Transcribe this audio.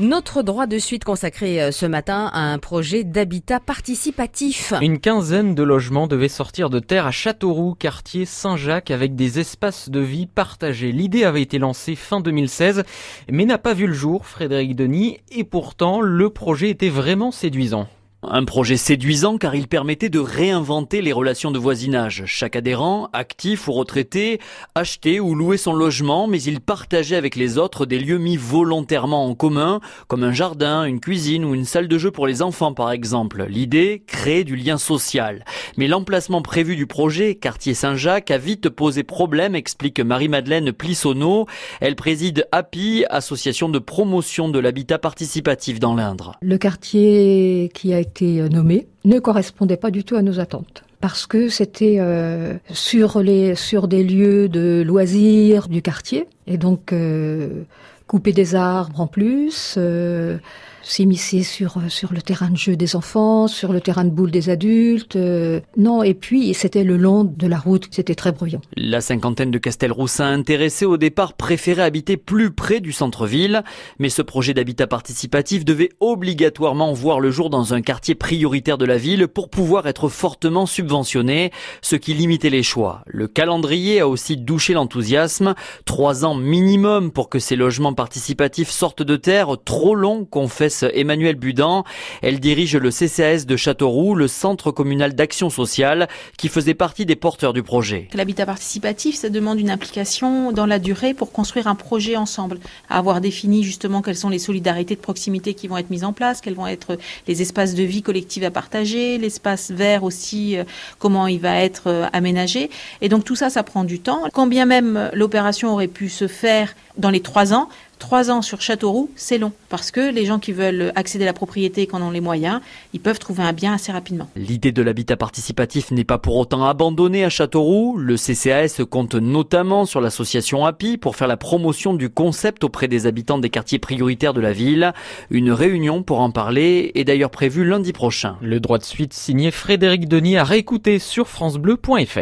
Notre droit de suite consacré euh, ce matin à un projet d'habitat participatif. Une quinzaine de logements devaient sortir de terre à Châteauroux, quartier Saint-Jacques, avec des espaces de vie partagés. L'idée avait été lancée fin 2016, mais n'a pas vu le jour, Frédéric Denis, et pourtant le projet était vraiment séduisant. Un projet séduisant car il permettait de réinventer les relations de voisinage. Chaque adhérent, actif ou retraité, achetait ou louait son logement, mais il partageait avec les autres des lieux mis volontairement en commun, comme un jardin, une cuisine ou une salle de jeu pour les enfants par exemple. L'idée, créer du lien social. Mais l'emplacement prévu du projet, quartier Saint-Jacques, a vite posé problème, explique Marie-Madeleine Plissonneau. Elle préside API, association de promotion de l'habitat participatif dans l'Indre. Le quartier qui a nommé ne correspondait pas du tout à nos attentes. Parce que c'était euh, sur les sur des lieux de loisirs du quartier. Et donc euh, couper des arbres en plus euh, s'immiscer sur sur le terrain de jeu des enfants, sur le terrain de boule des adultes. Euh, non, et puis c'était le long de la route, c'était très bruyant. La cinquantaine de Castelroussin intéressés au départ préférait habiter plus près du centre-ville, mais ce projet d'habitat participatif devait obligatoirement voir le jour dans un quartier prioritaire de la ville pour pouvoir être fortement subventionné, ce qui limitait les choix. Le calendrier a aussi douché l'enthousiasme, trois ans minimum pour que ces logements participatifs sortent de terre, trop long confesse Emmanuel Budan. Elle dirige le CCAS de Châteauroux, le centre communal d'action sociale, qui faisait partie des porteurs du projet. L'habitat participatif, ça demande une implication dans la durée pour construire un projet ensemble. Avoir défini justement quelles sont les solidarités de proximité qui vont être mises en place, quels vont être les espaces de vie collective à partager, l'espace vert aussi, euh, comment il va être euh, aménagé. Et donc tout ça, ça prend du temps. Quand bien même l'opération aurait pu se faire dans les trois ans, Trois ans sur Châteauroux, c'est long, parce que les gens qui veulent accéder à la propriété quand on ont les moyens, ils peuvent trouver un bien assez rapidement. L'idée de l'habitat participatif n'est pas pour autant abandonnée à Châteauroux. Le CCAS compte notamment sur l'association API pour faire la promotion du concept auprès des habitants des quartiers prioritaires de la ville. Une réunion pour en parler est d'ailleurs prévue lundi prochain. Le droit de suite signé Frédéric Denis à réécouter sur francebleu.fr.